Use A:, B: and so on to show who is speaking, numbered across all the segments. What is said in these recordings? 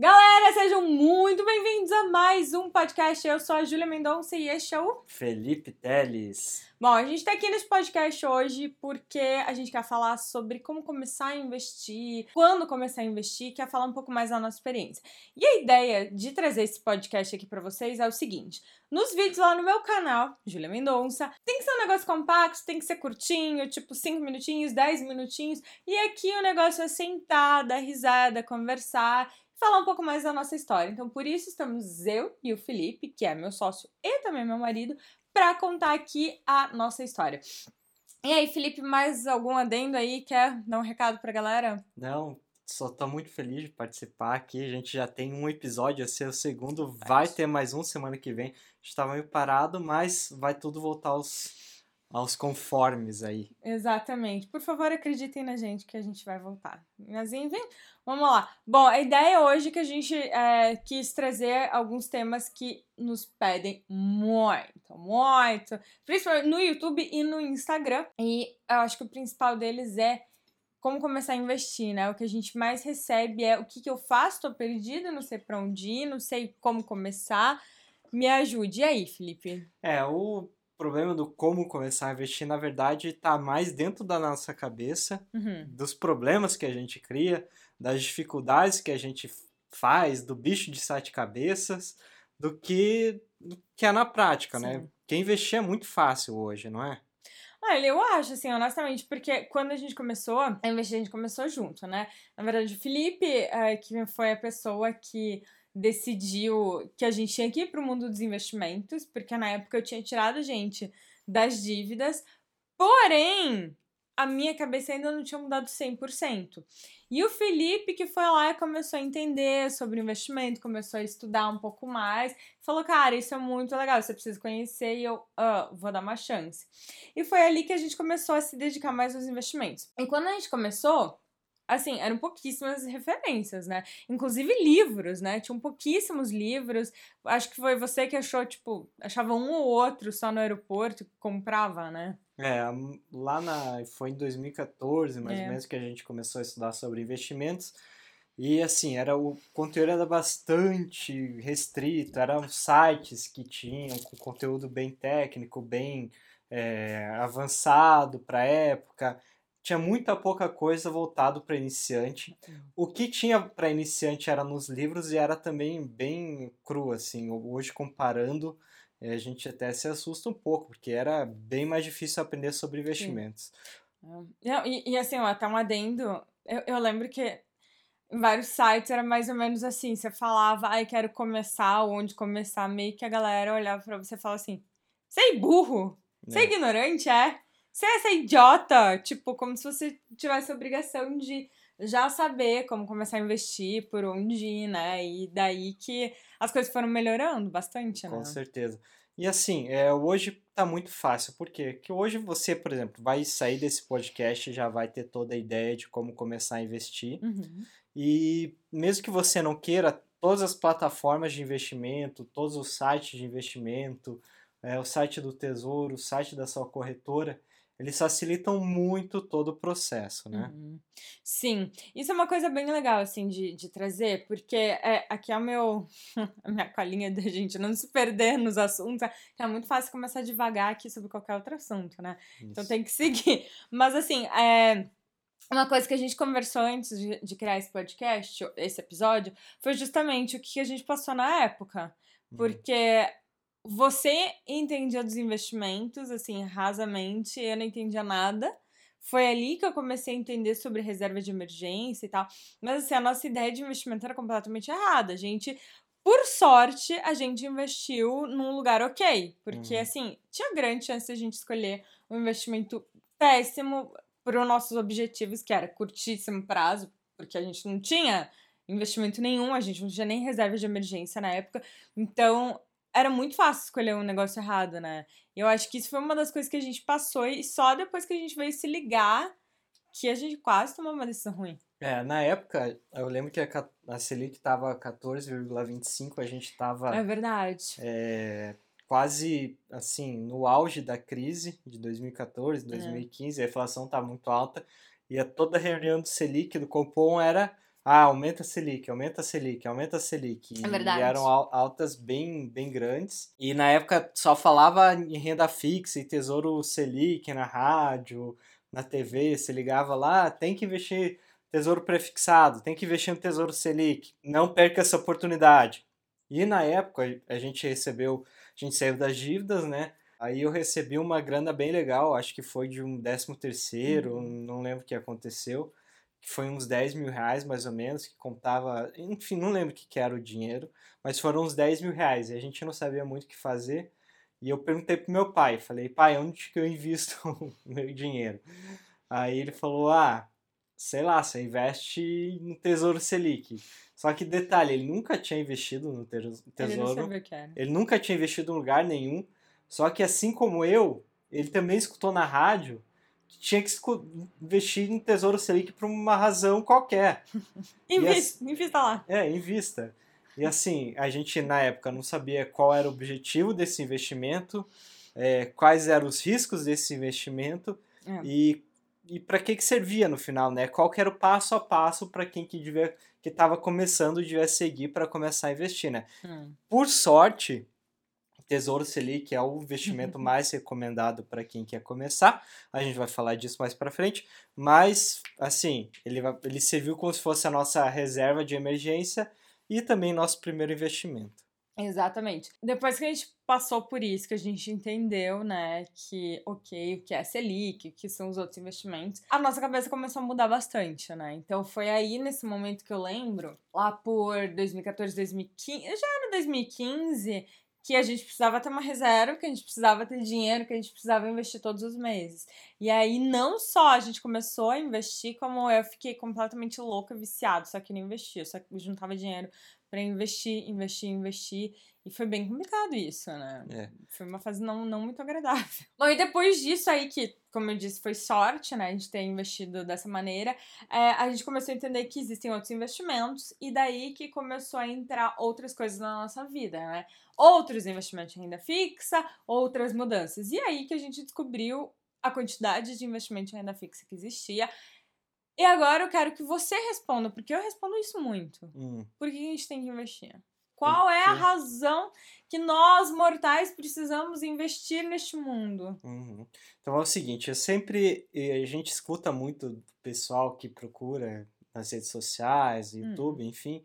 A: Galera, sejam muito bem-vindos a mais um podcast. Eu sou a Júlia Mendonça e este é o
B: Felipe Teles.
A: Bom, a gente tá aqui nesse podcast hoje porque a gente quer falar sobre como começar a investir, quando começar a investir, quer falar um pouco mais da nossa experiência. E a ideia de trazer esse podcast aqui para vocês é o seguinte: nos vídeos lá no meu canal, Júlia Mendonça, tem que ser um negócio compacto, tem que ser curtinho, tipo 5 minutinhos, 10 minutinhos, e aqui o negócio é sentar, dar risada, conversar falar um pouco mais da nossa história. Então, por isso estamos eu e o Felipe, que é meu sócio e também meu marido, para contar aqui a nossa história. E aí, Felipe, mais algum adendo aí? Quer dar um recado pra galera?
B: Não, só tô muito feliz de participar aqui. A gente já tem um episódio, esse é o segundo, vai ter mais um semana que vem. A gente tava meio parado, mas vai tudo voltar aos, aos conformes aí.
A: Exatamente. Por favor, acreditem na gente que a gente vai voltar. Mas enfim, vamos lá. Bom, a ideia hoje é que a gente é, quis trazer alguns temas que nos pedem muito, muito. Principalmente no YouTube e no Instagram. E eu acho que o principal deles é como começar a investir, né? O que a gente mais recebe é o que, que eu faço, tô perdida, não sei para onde ir, não sei como começar. Me ajude. E aí, Felipe?
B: É, o problema do como começar a investir, na verdade, está mais dentro da nossa cabeça,
A: uhum.
B: dos problemas que a gente cria, das dificuldades que a gente faz, do bicho de sete cabeças, do que, do que é na prática, né? Sim. né? Porque investir é muito fácil hoje, não é?
A: Olha, eu acho, assim, honestamente, porque quando a gente começou a investir, a gente começou junto, né? Na verdade, o Felipe, é, que foi a pessoa que decidiu que a gente tinha que ir para o mundo dos investimentos, porque na época eu tinha tirado a gente das dívidas, porém a minha cabeça ainda não tinha mudado 100%. E o Felipe, que foi lá e começou a entender sobre investimento, começou a estudar um pouco mais, falou: Cara, isso é muito legal, você precisa conhecer e eu vou dar uma chance. E foi ali que a gente começou a se dedicar mais aos investimentos. E quando a gente começou, assim, eram pouquíssimas referências, né? Inclusive livros, né? Tinham pouquíssimos livros. Acho que foi você que achou, tipo, achava um ou outro só no aeroporto comprava, né?
B: É, lá na. Foi em 2014, mais é. ou menos, que a gente começou a estudar sobre investimentos. E assim, era o conteúdo era bastante restrito, eram sites que tinham com conteúdo bem técnico, bem é, avançado para a época tinha muita pouca coisa voltado para iniciante. O que tinha para iniciante era nos livros e era também bem cru, assim. Hoje, comparando, eh, a gente até se assusta um pouco, porque era bem mais difícil aprender sobre investimentos.
A: Não, e, e, assim, ó, até um adendo, eu, eu lembro que em vários sites era mais ou menos assim, você falava, ai, quero começar, onde começar, meio que a galera olhava para você e falava assim, você é burro? Você é, é ignorante, é? Você é essa idiota, tipo, como se você tivesse a obrigação de já saber como começar a investir, por onde ir, né? E daí que as coisas foram melhorando bastante, né?
B: Com certeza. E assim, é, hoje tá muito fácil, por quê? Porque hoje você, por exemplo, vai sair desse podcast e já vai ter toda a ideia de como começar a investir.
A: Uhum.
B: E mesmo que você não queira, todas as plataformas de investimento, todos os sites de investimento, é, o site do Tesouro, o site da sua corretora, eles facilitam muito todo o processo, né?
A: Uhum. Sim, isso é uma coisa bem legal, assim, de, de trazer, porque é, aqui é o meu, a minha colinha da gente não se perder nos assuntos, é muito fácil começar devagar aqui sobre qualquer outro assunto, né? Então isso. Então tem que seguir. Mas, assim, é... Uma coisa que a gente conversou antes de, de criar esse podcast, esse episódio, foi justamente o que a gente passou na época. Uhum. Porque você entendia dos investimentos, assim, rasamente, eu não entendia nada. Foi ali que eu comecei a entender sobre reserva de emergência e tal. Mas, assim, a nossa ideia de investimento era completamente errada. A gente, por sorte, a gente investiu num lugar ok. Porque, uhum. assim, tinha grande chance de a gente escolher um investimento péssimo para os nossos objetivos, que era curtíssimo prazo, porque a gente não tinha investimento nenhum, a gente não tinha nem reserva de emergência na época. Então, era muito fácil escolher um negócio errado, né? Eu acho que isso foi uma das coisas que a gente passou e só depois que a gente veio se ligar que a gente quase tomou uma decisão ruim.
B: É, na época, eu lembro que a, a Selic estava 14,25, a gente estava...
A: É verdade.
B: É, quase, assim, no auge da crise de 2014, 2015, é. a inflação estava muito alta, e a toda reunião do Selic, do Copom, era ah, aumenta a Selic, aumenta a Selic, aumenta a Selic.
A: É verdade.
B: E eram altas bem, bem grandes. E na época só falava em renda fixa e tesouro Selic na rádio, na TV, se ligava lá, tem que investir tesouro prefixado, tem que investir no tesouro Selic, não perca essa oportunidade. E na época a gente recebeu, a gente saiu das dívidas, né? Aí eu recebi uma grana bem legal, acho que foi de um décimo terceiro, uhum. não lembro o que aconteceu, que foi uns 10 mil reais mais ou menos, que contava, enfim, não lembro o que, que era o dinheiro, mas foram uns 10 mil reais, e a gente não sabia muito o que fazer, e eu perguntei pro meu pai, falei, pai, onde que eu invisto o meu dinheiro? Aí ele falou, ah, sei lá, você investe no Tesouro Selic. Só que detalhe, ele nunca tinha investido no tesouro. Ele, não sabia o que era. ele nunca tinha investido em lugar nenhum. Só que assim como eu, ele também escutou na rádio tinha que investir em Tesouro Selic por uma razão qualquer.
A: invista, invista lá.
B: É, invista. E assim, a gente na época não sabia qual era o objetivo desse investimento, é, quais eram os riscos desse investimento é. e, e para que, que servia no final, né? Qual era o passo a passo para quem que devia que estava começando devia seguir para começar a investir, né? Hum. Por sorte, Tesouro Selic é o investimento uhum. mais recomendado para quem quer começar. A gente vai falar disso mais para frente, mas assim, ele, vai, ele serviu como se fosse a nossa reserva de emergência e também nosso primeiro investimento.
A: Exatamente. Depois que a gente passou por isso, que a gente entendeu, né, que, ok, o que é Selic, o que são os outros investimentos, a nossa cabeça começou a mudar bastante, né? Então foi aí nesse momento que eu lembro, lá por 2014, 2015, já era 2015, que a gente precisava ter uma reserva, que a gente precisava ter dinheiro, que a gente precisava investir todos os meses. E aí, não só a gente começou a investir, como eu fiquei completamente louca, viciada, só que não investia, só juntava dinheiro para investir, investir, investir. E foi bem complicado isso, né? É. Foi uma fase não, não muito agradável. Bom, e depois disso aí, que, como eu disse, foi sorte, né? A gente ter investido dessa maneira, é, a gente começou a entender que existem outros investimentos, e daí que começou a entrar outras coisas na nossa vida, né? Outros investimentos em renda fixa, outras mudanças. E aí que a gente descobriu a quantidade de investimento em renda fixa que existia. E agora eu quero que você responda, porque eu respondo isso muito. Hum. Por que a gente tem que investir? Qual é a razão que nós, mortais, precisamos investir neste mundo?
B: Uhum. Então é o seguinte, eu sempre. A gente escuta muito do pessoal que procura nas redes sociais, hum. YouTube, hum. enfim,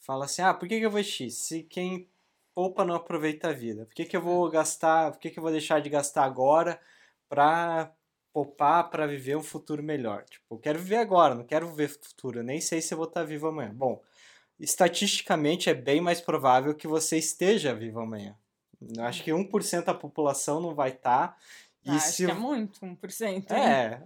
B: fala assim: ah, por que, que eu vou investir? Se quem poupa não aproveita a vida, por que, que eu vou hum. gastar, por que, que eu vou deixar de gastar agora para poupar para viver um futuro melhor? Tipo, eu quero viver agora, não quero viver futuro, eu nem sei se eu vou estar vivo amanhã. Bom estatisticamente é bem mais provável que você esteja vivo amanhã. Acho que 1% da população não vai estar. Tá,
A: e ah, se... Acho que é muito, 1%.
B: É,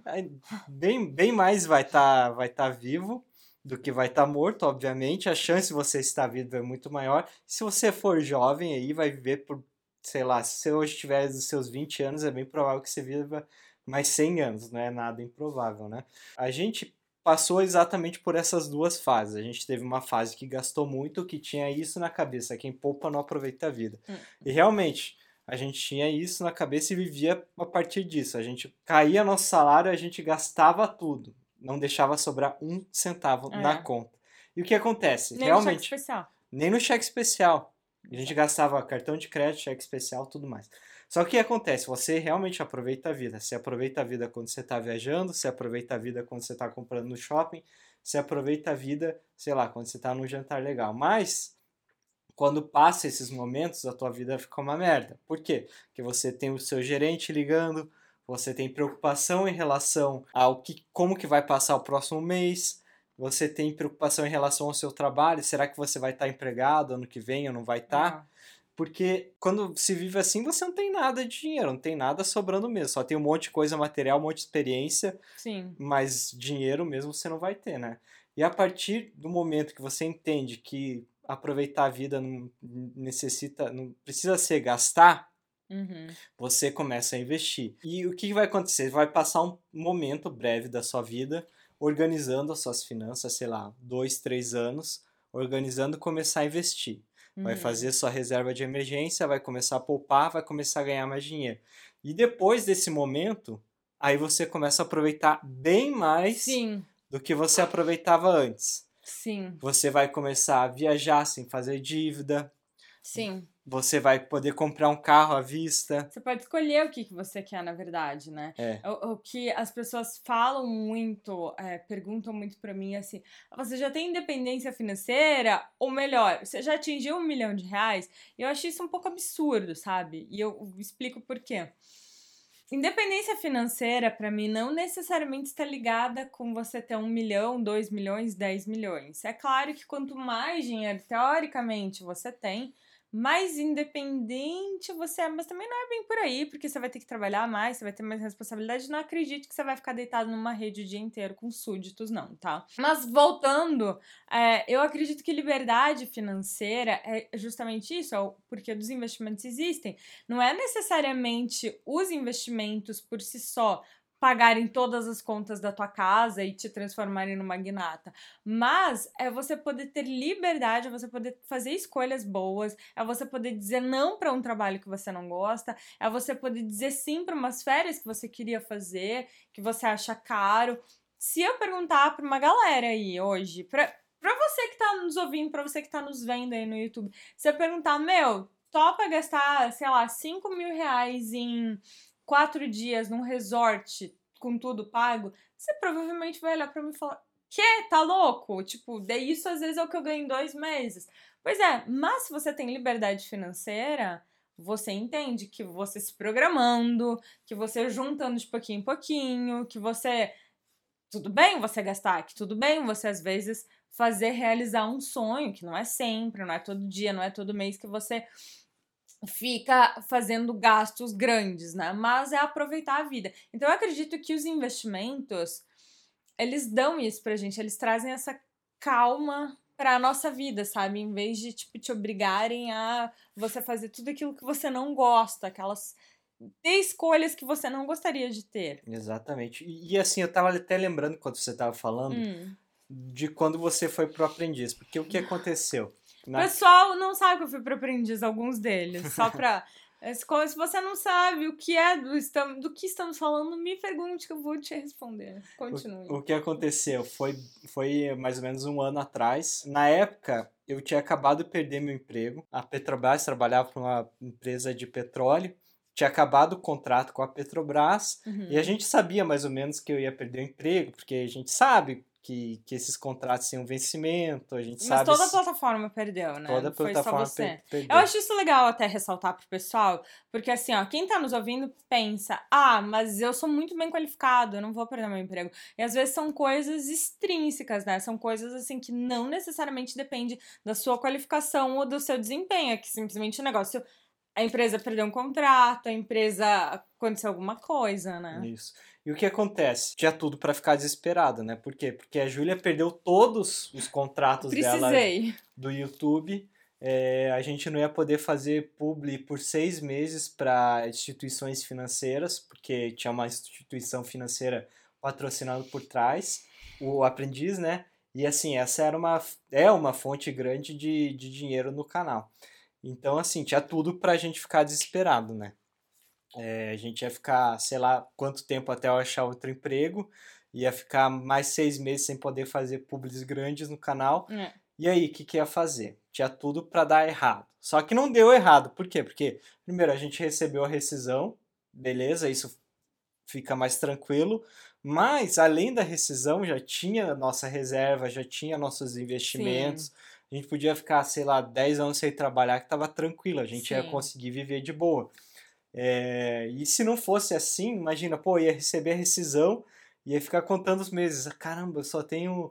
B: bem, bem mais vai estar tá, vai tá vivo do que vai estar tá morto, obviamente. A chance de você estar vivo é muito maior. Se você for jovem aí, vai viver por, sei lá, se você hoje tiver os seus 20 anos, é bem provável que você viva mais 100 anos, não é nada improvável, né? A gente passou exatamente por essas duas fases. A gente teve uma fase que gastou muito, que tinha isso na cabeça, quem poupa não aproveita a vida. Hum. E realmente, a gente tinha isso na cabeça e vivia a partir disso. A gente caía nosso salário, a gente gastava tudo, não deixava sobrar um centavo é. na conta. E o que acontece?
A: Nem
B: realmente,
A: no cheque especial.
B: Nem no cheque especial. A gente gastava cartão de crédito, cheque especial, tudo mais. Só que o que acontece? Você realmente aproveita a vida. Você aproveita a vida quando você está viajando, você aproveita a vida quando você está comprando no shopping, você aproveita a vida, sei lá, quando você está num jantar legal. Mas quando passa esses momentos, a tua vida fica uma merda. Por quê? Porque você tem o seu gerente ligando, você tem preocupação em relação ao que, como que vai passar o próximo mês, você tem preocupação em relação ao seu trabalho, será que você vai estar empregado ano que vem ou não vai estar? Uhum. Porque quando se vive assim, você não tem nada de dinheiro, não tem nada sobrando mesmo. Só tem um monte de coisa material, um monte de experiência.
A: Sim.
B: Mas dinheiro mesmo você não vai ter, né? E a partir do momento que você entende que aproveitar a vida não necessita, não precisa ser gastar, uhum. você começa a investir. E o que vai acontecer? Vai passar um momento breve da sua vida organizando as suas finanças, sei lá, dois, três anos, organizando começar a investir. Vai uhum. fazer sua reserva de emergência, vai começar a poupar, vai começar a ganhar mais dinheiro. E depois desse momento, aí você começa a aproveitar bem mais
A: Sim.
B: do que você aproveitava antes.
A: Sim.
B: Você vai começar a viajar sem fazer dívida.
A: Sim.
B: Você vai poder comprar um carro à vista.
A: Você pode escolher o que, que você quer, na verdade, né?
B: É.
A: O, o que as pessoas falam muito, é, perguntam muito pra mim assim: você já tem independência financeira? Ou melhor, você já atingiu um milhão de reais? Eu acho isso um pouco absurdo, sabe? E eu explico por quê. Independência financeira, para mim, não necessariamente está ligada com você ter um milhão, dois milhões, dez milhões. É claro que quanto mais dinheiro, teoricamente, você tem, mais independente você é, mas também não é bem por aí, porque você vai ter que trabalhar mais, você vai ter mais responsabilidade. Não acredite que você vai ficar deitado numa rede o dia inteiro com súditos, não, tá? Mas voltando, é, eu acredito que liberdade financeira é justamente isso, é o porquê dos investimentos existem. Não é necessariamente os investimentos por si só, pagarem todas as contas da tua casa e te transformarem numa magnata. Mas é você poder ter liberdade, é você poder fazer escolhas boas, é você poder dizer não para um trabalho que você não gosta, é você poder dizer sim para umas férias que você queria fazer, que você acha caro. Se eu perguntar para uma galera aí hoje, para Pra você que tá nos ouvindo, pra você que tá nos vendo aí no YouTube, se eu perguntar, meu, topa gastar, sei lá, 5 mil reais em quatro dias num resort com tudo pago, você provavelmente vai olhar para mim e falar: que? Tá louco? Tipo, de isso às vezes é o que eu ganho em dois meses. Pois é, mas se você tem liberdade financeira, você entende que você se programando, que você juntando de pouquinho em pouquinho, que você. Tudo bem você gastar, que tudo bem você às vezes fazer realizar um sonho, que não é sempre, não é todo dia, não é todo mês que você fica fazendo gastos grandes, né? Mas é aproveitar a vida. Então eu acredito que os investimentos eles dão isso pra gente, eles trazem essa calma para a nossa vida, sabe? Em vez de tipo te obrigarem a você fazer tudo aquilo que você não gosta, aquelas ter escolhas que você não gostaria de ter.
B: Exatamente. E, e assim, eu tava até lembrando quando você tava falando
A: hum.
B: de quando você foi pro aprendiz, porque o que aconteceu?
A: O pessoal não sabe que eu fui pro aprendiz, alguns deles. Só pra. Se você não sabe o que é do, do que estamos falando, me pergunte que eu vou te responder. Continue.
B: O, o que aconteceu foi, foi mais ou menos um ano atrás. Na época, eu tinha acabado de perder meu emprego. A Petrobras trabalhava para uma empresa de petróleo. Tinha acabado o contrato com a Petrobras
A: uhum.
B: e a gente sabia mais ou menos que eu ia perder o emprego, porque a gente sabe que, que esses contratos um vencimento, a gente
A: Mas
B: sabe...
A: Mas toda a plataforma perdeu, né?
B: Toda a plataforma
A: per
B: perdeu.
A: Eu acho isso legal até ressaltar pro pessoal, porque assim, ó, quem tá nos ouvindo pensa, ah, mas eu sou muito bem qualificado, eu não vou perder meu emprego. E às vezes são coisas extrínsecas, né? São coisas assim que não necessariamente depende da sua qualificação ou do seu desempenho, é que simplesmente o negócio a empresa perdeu um contrato, a empresa aconteceu alguma coisa, né?
B: Isso. E o que acontece? Tinha tudo para ficar desesperada, né? Por quê? Porque a Júlia perdeu todos os contratos dela do YouTube. É, a gente não ia poder fazer publi por seis meses para instituições financeiras, porque tinha uma instituição financeira patrocinando por trás, o aprendiz, né? E assim, essa era uma, é uma fonte grande de, de dinheiro no canal. Então, assim, tinha tudo para a gente ficar desesperado, né? É, a gente ia ficar, sei lá, quanto tempo até eu achar outro emprego, ia ficar mais seis meses sem poder fazer públicos grandes no canal.
A: É.
B: E aí, o que, que ia fazer? Tinha tudo para dar errado. Só que não deu errado. Por quê? Porque, primeiro, a gente recebeu a rescisão, beleza, isso fica mais tranquilo. Mas, além da rescisão, já tinha nossa reserva, já tinha nossos investimentos. Sim. A gente podia ficar, sei lá, 10 anos sem trabalhar, que estava tranquilo, a gente Sim. ia conseguir viver de boa. É, e se não fosse assim, imagina, pô, ia receber a rescisão, ia ficar contando os meses. Caramba, eu só tenho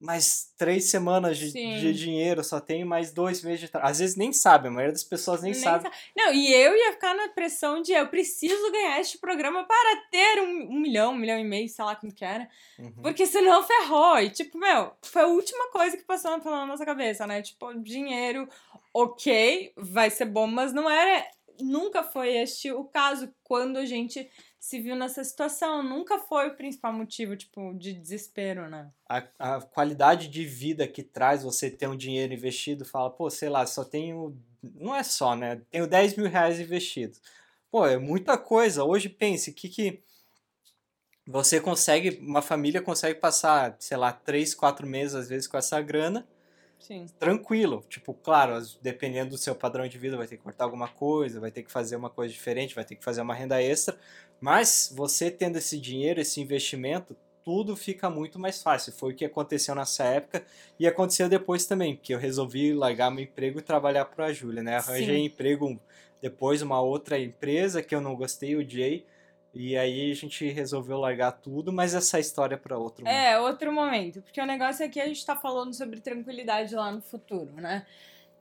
B: mais três semanas de, de dinheiro, só tenho mais dois meses de trabalho. Às vezes nem sabe, a maioria das pessoas nem, nem sabe. Sa
A: não, e eu ia ficar na pressão de eu preciso ganhar este programa para ter um, um milhão, um milhão e meio, sei lá quanto que era. Uhum. Porque senão ferrou. E tipo, meu, foi a última coisa que passou pela nossa cabeça, né? Tipo, dinheiro, ok, vai ser bom, mas não era nunca foi este o caso quando a gente se viu nessa situação. Nunca foi o principal motivo, tipo, de desespero, né?
B: A, a qualidade de vida que traz você ter um dinheiro investido, fala, pô, sei lá, só tenho. Não é só, né? Tenho 10 mil reais investido. Pô, é muita coisa. Hoje pense, que que. você consegue, uma família consegue passar, sei lá, três, quatro meses às vezes com essa grana.
A: Sim.
B: Tranquilo. Tipo, claro, dependendo do seu padrão de vida, vai ter que cortar alguma coisa, vai ter que fazer uma coisa diferente, vai ter que fazer uma renda extra. Mas você tendo esse dinheiro, esse investimento, tudo fica muito mais fácil. Foi o que aconteceu nessa época e aconteceu depois também, porque eu resolvi largar meu emprego e trabalhar para a Júlia, né? Arranjei Sim. emprego depois uma outra empresa que eu não gostei, o Jay. E aí a gente resolveu largar tudo, mas essa história é para outro
A: momento. É, outro momento, porque o negócio é que a gente está falando sobre tranquilidade lá no futuro, né?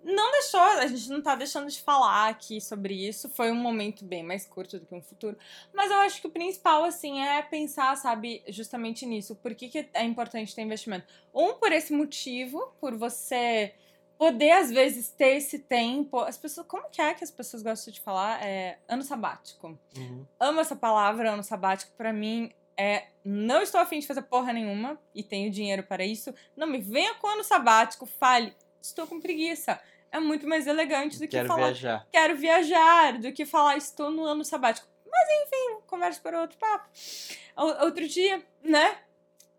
A: não deixou, a gente não tá deixando de falar aqui sobre isso. Foi um momento bem mais curto do que um futuro. Mas eu acho que o principal, assim, é pensar, sabe, justamente nisso. Por que, que é importante ter investimento? Um, por esse motivo, por você poder, às vezes, ter esse tempo. As pessoas. Como que é que as pessoas gostam de falar? É ano sabático. Uhum. Amo essa palavra, ano sabático. para mim, é, não estou afim de fazer porra nenhuma e tenho dinheiro para isso. Não me venha com ano sabático, fale estou com preguiça. É muito mais elegante do que
B: quero
A: falar
B: viajar.
A: quero viajar, do que falar estou no ano sabático. Mas enfim, conversa para outro papo. Outro dia, né?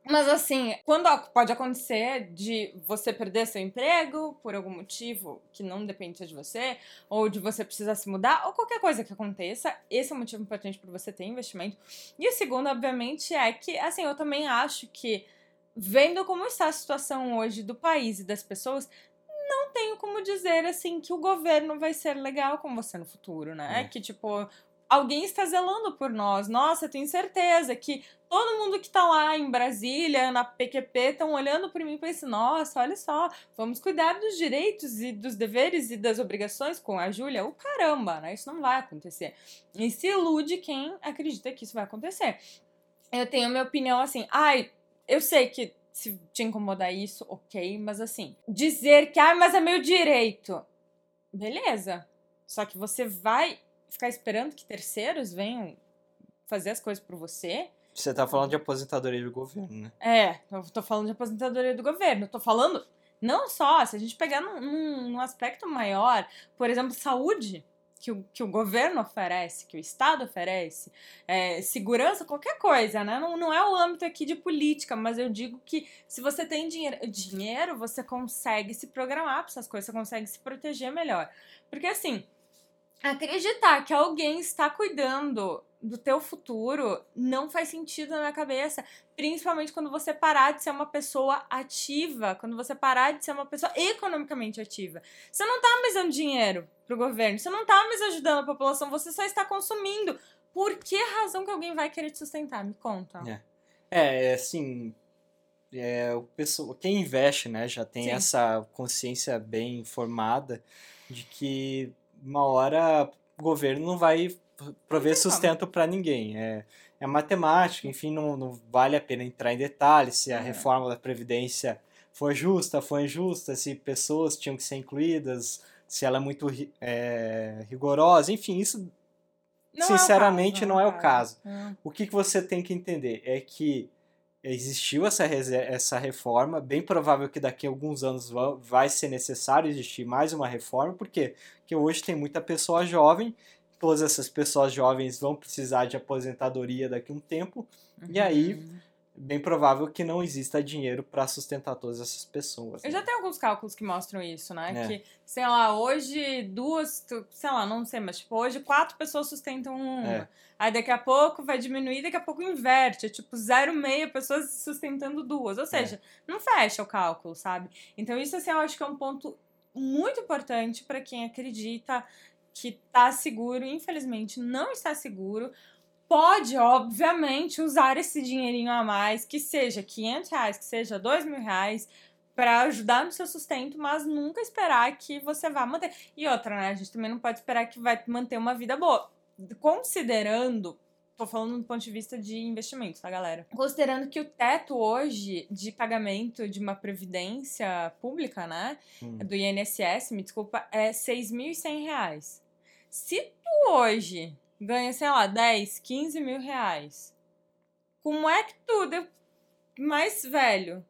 A: Mas assim, quando pode acontecer de você perder seu emprego por algum motivo que não depende de você, ou de você precisar se mudar, ou qualquer coisa que aconteça, esse é um motivo importante para você ter investimento. E o segundo, obviamente, é que, assim, eu também acho que, vendo como está a situação hoje do país e das pessoas, não tenho como dizer assim que o governo vai ser legal com você no futuro, né? É. Que tipo, alguém está zelando por nós. Nossa, tenho certeza que todo mundo que tá lá em Brasília, na PQP, estão olhando por mim e pensam: nossa, olha só, vamos cuidar dos direitos e dos deveres e das obrigações com a Júlia. O caramba, né? Isso não vai acontecer. E se ilude quem acredita que isso vai acontecer. Eu tenho minha opinião assim, ai, eu sei que se te incomodar isso, ok, mas assim, dizer que, ah, mas é meu direito. Beleza. Só que você vai ficar esperando que terceiros venham fazer as coisas por você.
B: Você tá falando de aposentadoria do governo, né?
A: É, eu tô falando de aposentadoria do governo. Eu tô falando não só, se a gente pegar num, num aspecto maior, por exemplo, saúde que o, que o governo oferece, que o Estado oferece, é, segurança, qualquer coisa, né? Não, não é o âmbito aqui de política, mas eu digo que se você tem dinheiro, dinheiro você consegue se programar para essas coisas, você consegue se proteger melhor. Porque assim, acreditar que alguém está cuidando do teu futuro não faz sentido na minha cabeça. Principalmente quando você parar de ser uma pessoa ativa, quando você parar de ser uma pessoa economicamente ativa. Você não tá mais dando dinheiro pro governo, você não tá mais ajudando a população, você só está consumindo. Por que razão que alguém vai querer te sustentar? Me conta.
B: É, é, é assim, é, o pessoa, quem investe, né, já tem Sim. essa consciência bem formada de que uma hora o governo não vai prover sustento para ninguém. É, é matemática, enfim, não, não vale a pena entrar em detalhes se a é. reforma da Previdência foi justa, foi injusta, se pessoas tinham que ser incluídas, se ela é muito é, rigorosa, enfim, isso não sinceramente é não, não, é o caso. É. O que, que você tem que entender é que existiu essa, essa reforma, bem provável que daqui a alguns anos vai ser necessário existir mais uma reforma, porque porque hoje tem muita pessoa jovem todas essas pessoas jovens vão precisar de aposentadoria daqui a um tempo, uhum. e aí bem provável que não exista dinheiro para sustentar todas essas pessoas.
A: Eu né? já tenho alguns cálculos que mostram isso, né? É. Que, sei lá, hoje duas, sei lá, não sei, mas tipo, hoje quatro pessoas sustentam uma. É. Aí daqui a pouco vai diminuir, daqui a pouco inverte. É tipo 0,5 pessoas sustentando duas. Ou seja, é. não fecha o cálculo, sabe? Então isso, assim, eu acho que é um ponto muito importante para quem acredita que tá seguro, infelizmente não está seguro, pode, obviamente, usar esse dinheirinho a mais, que seja 500 reais, que seja 2 mil reais, para ajudar no seu sustento, mas nunca esperar que você vá manter. E outra, né? A gente também não pode esperar que vai manter uma vida boa. Considerando, tô falando do ponto de vista de investimento, tá, galera? Considerando que o teto hoje de pagamento de uma previdência pública, né, hum. do INSS, me desculpa, é R$ 6.100. Se tu hoje ganha, sei lá, 10, 15 mil reais, como é que tu, mais velho,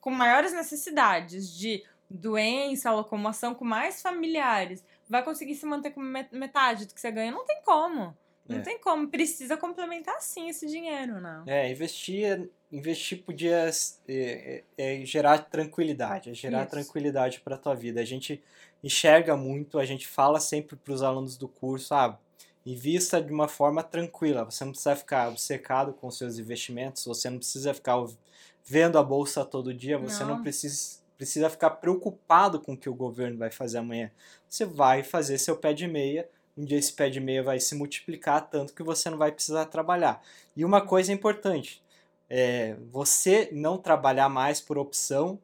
A: com maiores necessidades de doença, locomoção, com mais familiares, vai conseguir se manter com metade do que você ganha? Não tem como. Não
B: É.
A: tem como. Precisa complementar sim esse dinheiro, não.
B: É, investir, investir podia é, é, é gerar tranquilidade, é gerar
A: Isso.
B: tranquilidade para tua vida. A gente enxerga muito, a gente fala sempre para os alunos do curso, ah, invista de uma forma tranquila. Você não precisa ficar obcecado com seus investimentos, você não precisa ficar vendo a bolsa todo dia, você não,
A: Não.
B: precisa, precisa ficar preocupado com o que o governo vai fazer amanhã. Você vai fazer seu pé de meia, um dia esse pé de meia vai se multiplicar tanto que você não vai precisar trabalhar. E uma coisa importante, é você não trabalhar mais por opção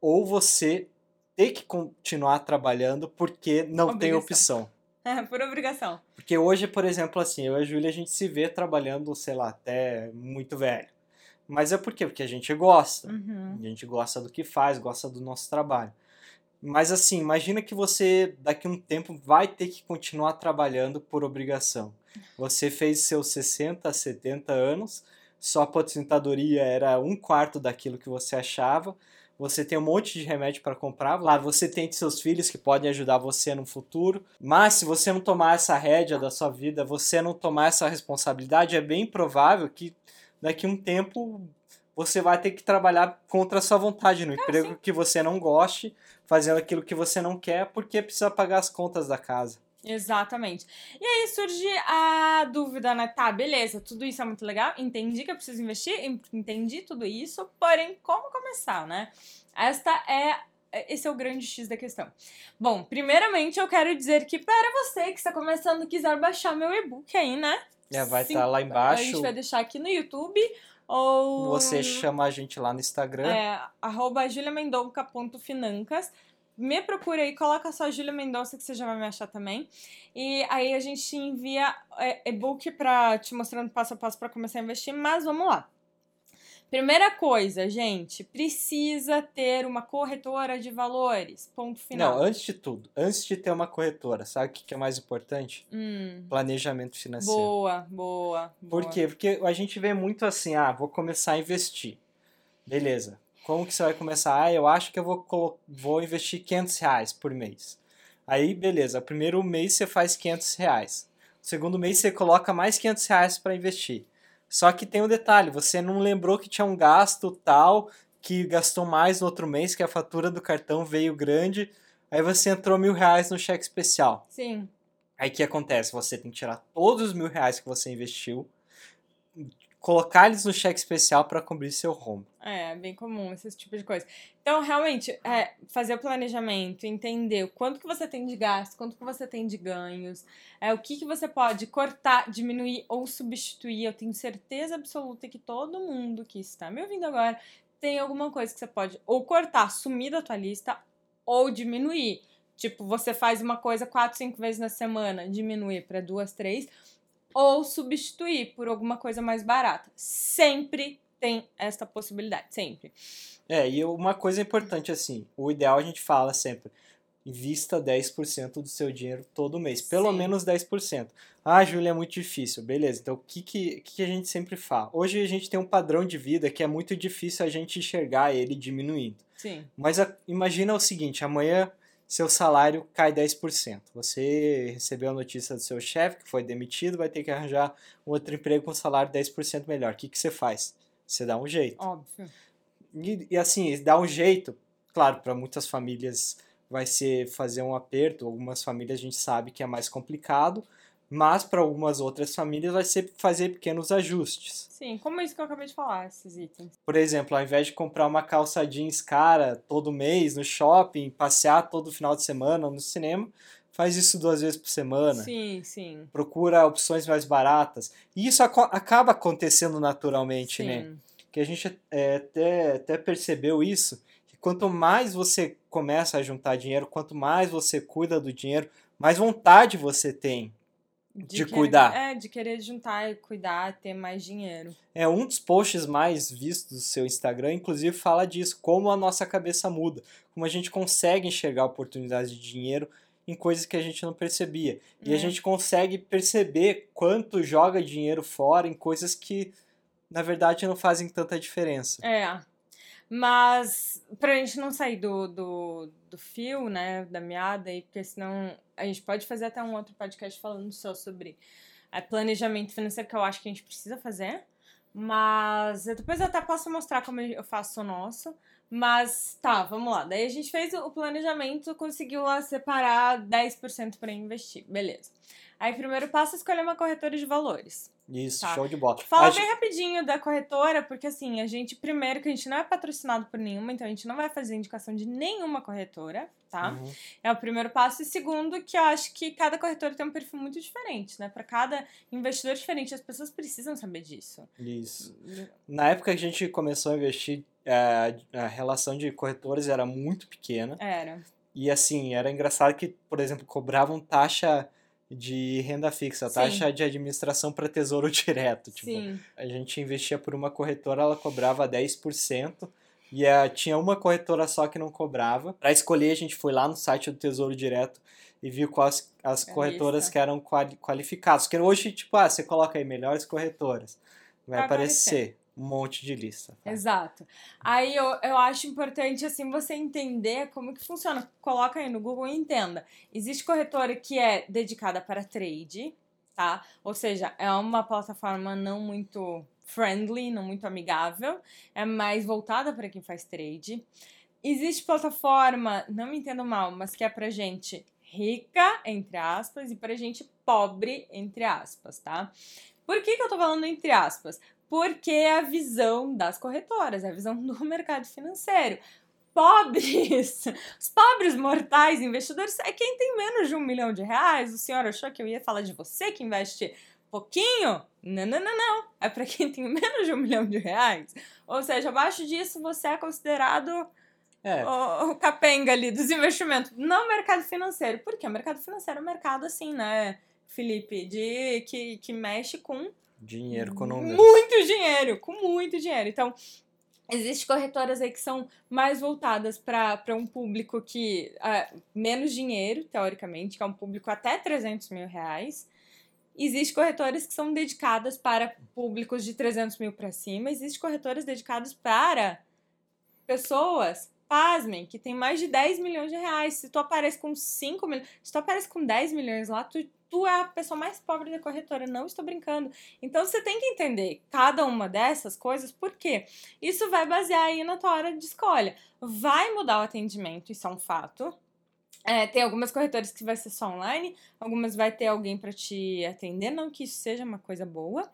B: ou você ter que continuar trabalhando porque não tem
A: Obrigação.
B: opção.
A: É, por obrigação.
B: Porque hoje, por exemplo, assim, eu e a Júlia, a gente se vê trabalhando, sei lá, até muito velho. Mas é por quê? Porque a gente gosta.
A: Uhum.
B: A gente gosta do que faz, gosta do nosso trabalho. Mas assim, imagina que você daqui a um tempo vai ter que continuar trabalhando por obrigação. Você fez seus 60, 70 anos, sua aposentadoria era um quarto daquilo que você achava, você tem um monte de remédio para comprar, claro, você tem seus filhos que podem ajudar você no futuro, mas se você não tomar essa rédea da sua vida, você não tomar essa responsabilidade, é bem provável que daqui a um tempo você vai ter que trabalhar contra a sua vontade no emprego que você não goste, fazendo aquilo que você não quer, porque precisa pagar as contas da casa.
A: Exatamente. E aí surge a dúvida, né? Tá, beleza, tudo isso é muito legal, entendi que eu preciso investir, en- entendi tudo isso, porém, como começar, né? Esta é. Esse é o grande X da questão. Bom, primeiramente eu quero dizer que para você que está começando quiser baixar meu e-book aí, né?
B: É, vai
A: Sim,
B: estar lá
A: A gente
B: embaixo,
A: vai deixar aqui no YouTube ou.
B: você chama a gente lá no Instagram.
A: É, arroba juliamendonca.financas. Me procura aí, coloca só Júlia Mendonça que você já vai me achar também. E aí a gente te envia é, e-book pra te mostrando passo a passo pra começar a investir, mas vamos lá. Primeira coisa, gente, precisa ter uma corretora de valores. Ponto final.
B: Não, antes de tudo, antes de ter uma corretora, sabe o que é mais importante?
A: Hum,
B: Planejamento financeiro.
A: boa, boa.
B: Por
A: boa.
B: quê? Porque a gente vê muito assim, ah, vou começar a investir. Beleza. Como que você vai começar? Ah, eu acho que eu vou, vou investir 500 reais por mês. Aí, beleza. Primeiro mês você faz 500 reais. Segundo mês você coloca mais 500 reais para investir. Só que tem um detalhe, você não lembrou que tinha um gasto tal, que gastou mais no outro mês, que a fatura do cartão veio grande, aí você entrou mil reais no cheque especial.
A: Sim.
B: Aí o que acontece? Você tem que tirar todos os mil reais que você investiu, colocar eles no cheque especial para cobrir seu rombo.
A: É, bem comum esse tipo de coisa. Então, realmente, é, fazer o planejamento, entender o quanto que você tem de gasto, quanto que você tem de ganhos, é, o que, que você pode cortar, diminuir ou substituir. Eu tenho certeza absoluta que todo mundo que está me ouvindo agora tem alguma coisa que você pode ou cortar, sumir da tua lista, ou diminuir. Tipo, você faz uma coisa quatro, cinco vezes na semana, diminuir para duas, três, ou substituir por alguma coisa mais barata. Sempre tem esta possibilidade, sempre.
B: É, e uma coisa importante assim, o ideal a gente fala sempre, invista 10% do seu dinheiro todo mês, pelo
A: Sim.
B: menos 10%. Ah, Júlia, é muito difícil. Beleza, então o que, que, que a gente sempre fala? Hoje a gente tem um padrão de vida que é muito difícil a gente enxergar ele diminuindo.
A: Sim.
B: Mas a- imagina o seguinte, amanhã seu salário cai 10%. Você recebeu a notícia do seu chefe que foi demitido, vai ter que arranjar um outro emprego com salário 10% melhor. O que, que você faz? Você dá um jeito.
A: Óbvio.
B: E, e assim, dá um jeito, claro, para muitas famílias vai ser fazer um aperto, algumas famílias a gente sabe que é mais complicado, mas para algumas outras famílias vai ser fazer pequenos ajustes.
A: Sim, como isso que eu acabei de falar, esses itens.
B: Por exemplo, ao invés de comprar uma calça jeans cara todo mês no shopping, passear todo final de semana no cinema, faz isso duas vezes por semana.
A: Sim, sim.
B: Procura opções mais baratas. E isso aco- acaba acontecendo naturalmente, né?
A: Sim.
B: Que a gente é, até, até percebeu isso, que quanto mais você começa a juntar dinheiro, quanto mais você cuida do dinheiro, mais vontade você tem. De
A: querer-
B: cuidar.
A: É, de querer juntar e cuidar, ter mais dinheiro.
B: É um dos posts mais vistos do seu Instagram, inclusive fala disso, como a nossa cabeça muda, como a gente consegue enxergar oportunidades de dinheiro em coisas que a gente não percebia. E
A: É.
B: a gente consegue perceber quanto joga dinheiro fora em coisas que na verdade não fazem tanta diferença.
A: É. Mas, pra gente não sair do, do, do fio, né, da meada, aí, porque senão a gente pode fazer até um outro podcast falando só sobre é planejamento financeiro que eu acho que a gente precisa fazer. Mas depois eu até posso mostrar como eu faço o nosso. Mas tá, vamos lá. Daí a gente fez o planejamento, conseguiu lá separar 10% para investir. Beleza. Aí, primeiro passo é escolher uma corretora de valores.
B: Isso, tá? show de bola.
A: Fala bem rapidinho da corretora, porque assim, a gente, primeiro, que a gente não é patrocinado por nenhuma, então a gente não vai fazer indicação de nenhuma corretora, tá? Uhum. É o primeiro passo. E segundo, que eu acho que cada corretora tem um perfil muito diferente, né? Para cada investidor diferente, as pessoas precisam saber disso.
B: Isso. Na época que a gente começou a investir, é, a relação de corretoras era muito pequena.
A: Era.
B: E assim, era engraçado que, por exemplo, cobravam taxa de renda fixa, Sim. taxa de administração para tesouro direto. Tipo, Sim. a gente investia por uma corretora, ela cobrava 10%. E a, tinha uma corretora só que não cobrava. Para escolher, a gente foi lá no site do Tesouro Direto e viu quais as é corretoras que eram quali, qualificadas. Porque hoje, tipo, ah, você coloca aí melhores corretoras. Vai, vai aparecer. aparecer um monte de lista.
A: Tá? Exato. Aí eu, eu acho importante, assim, você entender como que funciona. Coloca aí no Google e entenda. Existe corretora que é dedicada para trade, tá? Ou seja, é uma plataforma não muito friendly, não muito amigável, é mais voltada para quem faz trade. Existe plataforma, não me entendo mal, mas que é pra gente rica, entre aspas, e pra gente pobre, entre aspas, tá? Por que, que eu tô falando entre aspas? Porque é a visão das corretoras, é a visão do mercado financeiro. Pobres, os pobres mortais investidores é quem tem menos de um milhão de reais. O senhor achou que eu ia falar de você que investe pouquinho? Não, não, não, não. É para quem tem menos de um milhão de reais. Ou seja, abaixo disso você é considerado é. O, o, capenga ali dos investimentos no mercado financeiro. Porque o mercado financeiro é um mercado assim, né, Felipe? De que, que mexe com
B: Dinheiro com números.
A: Muito dinheiro, com muito dinheiro. Então, Existem corretoras aí que são mais voltadas para um público que. Uh, menos dinheiro, teoricamente, que é um público até 300 mil reais. Existem corretoras que são dedicadas para públicos de 300 mil para cima. Existem corretoras dedicadas para pessoas, pasmem, que tem mais de 10 milhões de reais. Se tu aparece com 5 milhões, se tu aparece com 10 milhões lá, tu tu é a pessoa mais pobre da corretora, não estou brincando. Então você tem que entender cada uma dessas coisas, porque isso vai basear aí na tua hora de escolha. Vai mudar o atendimento, isso é um fato. É, tem algumas corretoras que vai ser só online, algumas vai ter alguém para te atender, não que isso seja uma coisa boa.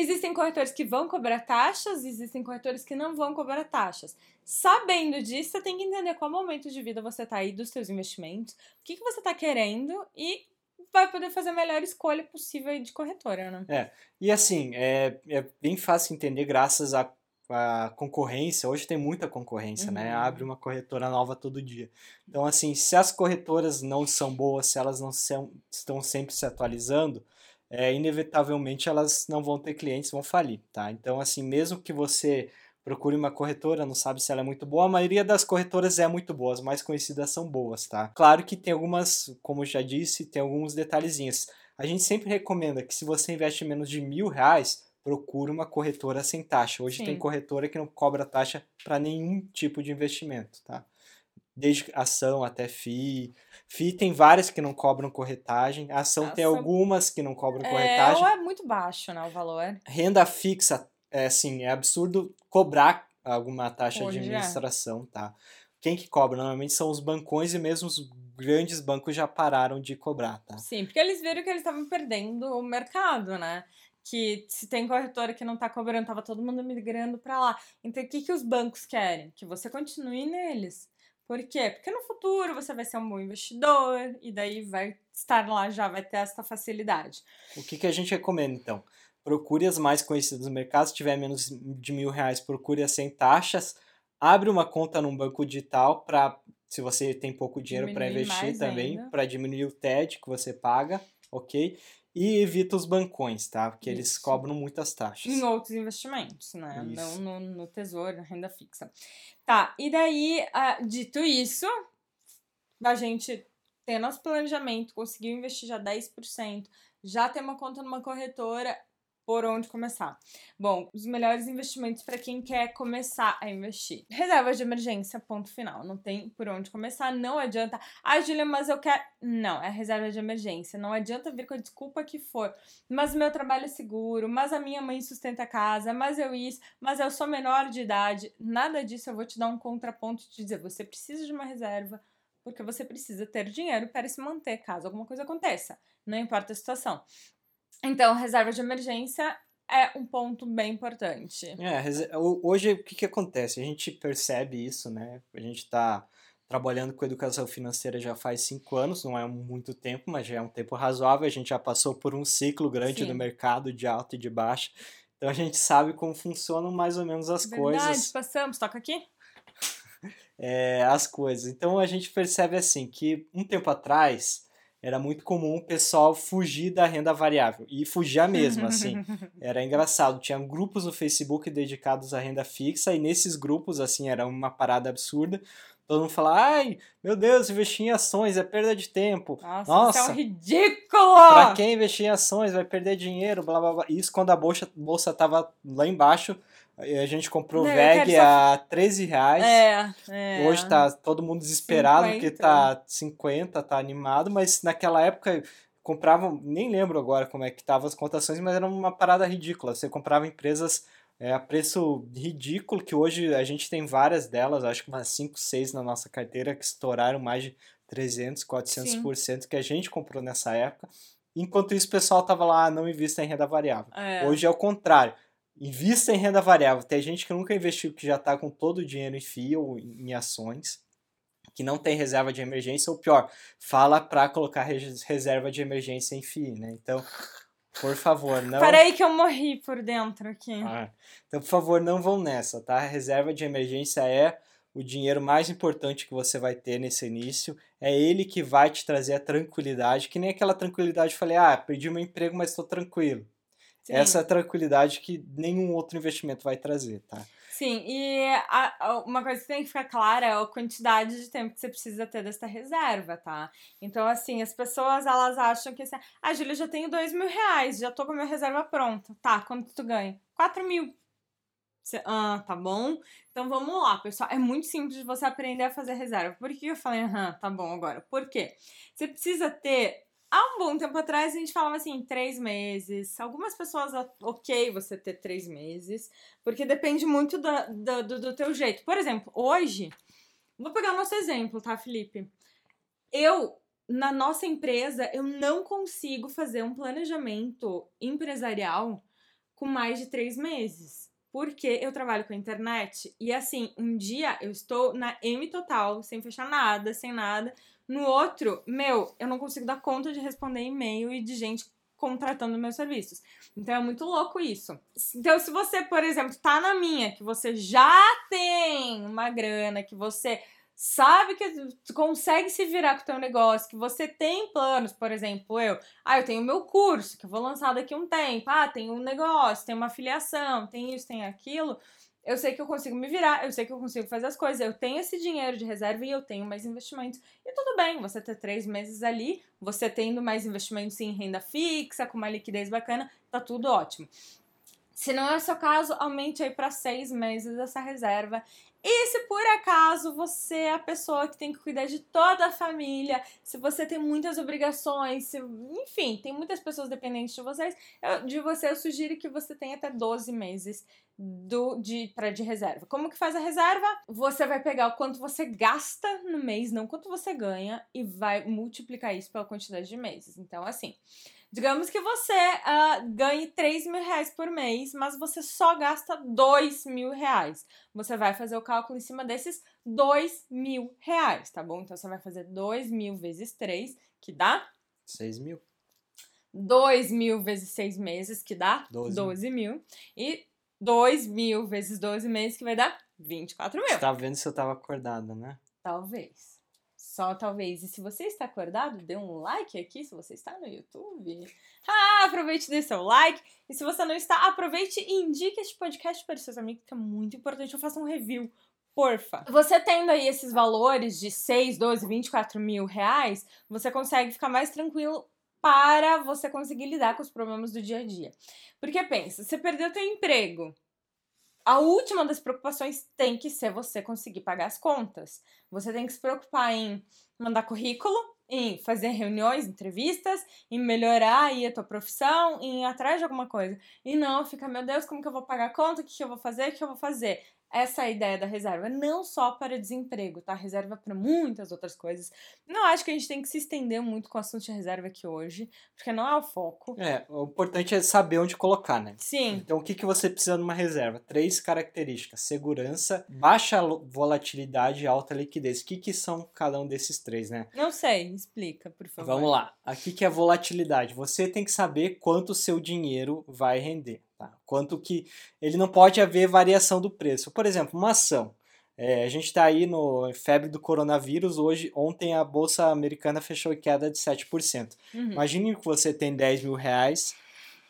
A: Existem corretores que vão cobrar taxas, existem corretores que não vão cobrar taxas. Sabendo disso, você tem que entender qual momento de vida você está aí dos seus investimentos, o que, que você está querendo e vai poder fazer a melhor escolha possível de corretora, né?
B: É, e assim, é, é bem fácil entender graças à, à concorrência. Hoje tem muita concorrência, né? uhum. né? Abre uma corretora nova todo dia. Então, assim, se as corretoras não são boas, se elas não são, estão sempre se atualizando, é, inevitavelmente elas não vão ter clientes, vão falir, tá? Então, assim, mesmo que você procure uma corretora, não sabe se ela é muito boa. A maioria das corretoras é muito boa, as mais conhecidas são boas, tá? Claro que tem algumas, como eu já disse, tem alguns detalhezinhos. A gente sempre recomenda que se você investe menos de mil reais, procure uma corretora sem taxa. Hoje Sim. tem corretora que não cobra taxa para nenhum tipo de investimento, tá? Desde ação até FII. FII tem várias que não cobram corretagem. A ação, ação... tem algumas que não cobram é, corretagem.
A: Ou é muito baixo, né, o valor.
B: Renda fixa é assim, é absurdo cobrar alguma taxa Hoje de é. administração, é. tá? Quem que cobra? Normalmente são os bancões e mesmo os grandes bancos já pararam de cobrar, tá?
A: Sim, porque eles viram que eles estavam perdendo o mercado, né? Que se tem corretora que não tá cobrando, tava todo mundo migrando para lá. Então o que, que os bancos querem? Que você continue neles. Por quê? Porque no futuro você vai ser um bom investidor e daí vai estar lá já, vai ter essa facilidade.
B: O que, que a gente recomenda então? procure as mais conhecidas do mercado. Se tiver menos de mil reais, procure as sem taxas. Abre uma conta num banco digital para, se você tem pouco dinheiro para investir também, para diminuir o TED que você paga, ok? E evita os bancões, tá? Porque Isso. eles cobram muitas taxas.
A: Em outros investimentos, né? Isso. Não no, no tesouro, na renda fixa. Tá, e daí, uh, dito isso, a gente ter nosso planejamento, conseguiu investir já 10%, já ter uma conta numa corretora, por onde começar? Bom, os melhores investimentos para quem quer começar a investir. Reserva de emergência, ponto final. Não tem por onde começar, não adianta. Ah, Julia, mas eu quero. Não, é reserva de emergência. Não adianta vir com a desculpa que for. Mas meu trabalho é seguro, mas a minha mãe sustenta a casa, mas eu isso, mas eu sou menor de idade. Nada disso eu vou te dar um contraponto de dizer, você precisa de uma reserva porque você precisa ter dinheiro para se manter caso alguma coisa aconteça, não importa a situação. Então, reserva de emergência é um ponto bem importante.
B: É, hoje o que, que acontece? A gente percebe isso, né? A gente está trabalhando com educação financeira já faz cinco anos, não é muito tempo, mas já é um tempo razoável. A gente já passou por um ciclo grande Sim. no mercado de alta e de baixa. Então a gente sabe como funcionam mais ou menos as
A: Verdade,
B: coisas.
A: Verdade, passamos. Toca aqui.
B: É, as coisas. Então a gente percebe assim que um tempo atrás era muito comum o pessoal fugir da renda variável. E fugir mesmo, assim. Era engraçado. Tinha grupos no Facebook dedicados à renda fixa, e nesses grupos, assim, era uma parada absurda. Todo mundo fala, ai, meu Deus, investir em ações é perda de tempo.
A: Nossa, Nossa isso é um ridículo!
B: Pra quem investir em ações vai perder dinheiro, blá blá blá. Isso quando a bolsa, bolsa tava lá embaixo, a gente comprou Não, VEG só... a 13 reais.
A: É, é.
B: Hoje tá todo mundo desesperado 50. porque tá 50, tá animado, mas naquela época compravam, nem lembro agora como é que estavam as cotações, mas era uma parada ridícula. Você comprava empresas é, a preço ridículo, que hoje a gente tem várias delas, acho que umas 5, 6 na nossa carteira, que estouraram mais de 300, 400% Sim. que a gente comprou nessa época. Enquanto isso, o pessoal tava lá, ah, não invista em renda variável. É. Hoje é o contrário Invista em renda variável. Tem gente que nunca investiu, que já está com todo o dinheiro em FII ou em ações, que não tem reserva de emergência, ou pior, fala para colocar reserva de emergência em FII, né? Então, por favor, não.
A: Peraí que eu morri por dentro aqui.
B: Ah, então, por favor, não vão nessa, tá? A reserva de emergência é o dinheiro mais importante que você vai ter nesse início. É ele que vai te trazer a tranquilidade, que nem aquela tranquilidade eu falei, ah, perdi meu emprego, mas estou tranquilo. Sim. Essa tranquilidade que nenhum outro investimento vai trazer, tá?
A: Sim, e a, a, uma coisa que tem que ficar clara é a quantidade de tempo que você precisa ter dessa reserva, tá? Então, assim, as pessoas, elas acham que assim, ah, Júlia, já tenho dois mil reais, já tô com a minha reserva pronta. Tá, quanto tu ganha? Quatro mil. Você, ah, tá bom. Então, vamos lá, pessoal. É muito simples você aprender a fazer reserva. Por que eu falei, aham, tá bom agora? Por quê? Você precisa ter Há um bom tempo atrás a gente falava assim, três meses. Algumas pessoas, ok você ter três meses, porque depende muito do, do, do teu jeito. Por exemplo, hoje, vou pegar o nosso exemplo, tá, Felipe? Eu, na nossa empresa, eu não consigo fazer um planejamento empresarial com mais de três meses. Porque eu trabalho com a internet e assim, um dia eu estou na M total, sem fechar nada, sem nada no outro, meu, eu não consigo dar conta de responder e-mail e de gente contratando meus serviços. Então é muito louco isso. Então, se você, por exemplo, tá na minha, que você já tem uma grana, que você sabe que consegue se virar com o teu negócio, que você tem planos, por exemplo, eu, ah, eu tenho meu curso, que eu vou lançar daqui a um tempo, ah, tem um negócio, tem uma afiliação, tem isso, tem aquilo, eu sei que eu consigo me virar, eu sei que eu consigo fazer as coisas, eu tenho esse dinheiro de reserva e eu tenho mais investimentos. E tudo bem, você ter três meses ali, você tendo mais investimentos em renda fixa, com uma liquidez bacana, tá tudo ótimo. Se não é o seu caso, aumente aí para seis meses essa reserva e se por acaso você é a pessoa que tem que cuidar de toda a família, se você tem muitas obrigações, se, enfim, tem muitas pessoas dependentes de vocês, eu, de você eu sugiro que você tenha até 12 meses do, de, pra, de reserva. Como que faz a reserva? Você vai pegar o quanto você gasta no mês, não quanto você ganha, e vai multiplicar isso pela quantidade de meses. Então, assim, Digamos que você uh, ganhe 3 mil reais por mês, mas você só gasta 2 mil reais. Você vai fazer o cálculo em cima desses 2 mil reais, tá bom? Então você vai fazer 2 mil vezes 3, que dá?
B: 6 mil.
A: 2 mil vezes 6 meses, que dá? 12, 12 mil. mil. E 2 mil vezes 12 meses, que vai dar 24 mil. Você
B: tá vendo se eu tava acordada, né?
A: Talvez só talvez. E se você está acordado, dê um like aqui se você está no YouTube. Ah, aproveite e dê seu like. E se você não está, aproveite e indique este podcast para seus amigos, que é muito importante. Eu faço um review. Porfa. Você tendo aí esses valores de 6, 12, 24 mil reais, você consegue ficar mais tranquilo para você conseguir lidar com os problemas do dia a dia. Porque pensa, você perdeu teu emprego. A última das preocupações tem que ser você conseguir pagar as contas. Você tem que se preocupar em mandar currículo, em fazer reuniões, entrevistas, em melhorar aí a tua profissão, em ir atrás de alguma coisa. E não fica, meu Deus, como que eu vou pagar a conta? O que, que eu vou fazer? O que eu vou fazer? Essa ideia da reserva, não só para desemprego, tá? Reserva para muitas outras coisas. Não acho que a gente tem que se estender muito com o assunto de reserva aqui hoje, porque não é o foco.
B: É, o importante é saber onde colocar, né?
A: Sim.
B: Então, o que, que você precisa numa reserva? Três características: segurança, baixa volatilidade e alta liquidez. O que, que são cada um desses três, né?
A: Não sei, explica, por favor.
B: Vamos lá. Aqui que é volatilidade. Você tem que saber quanto o seu dinheiro vai render. Tá? Quanto que ele não pode haver variação do preço. Por exemplo, uma ação. É, a gente está aí no febre do coronavírus. Hoje, ontem a bolsa americana fechou em queda de 7%. Uhum. Imagine que você tem 10 mil reais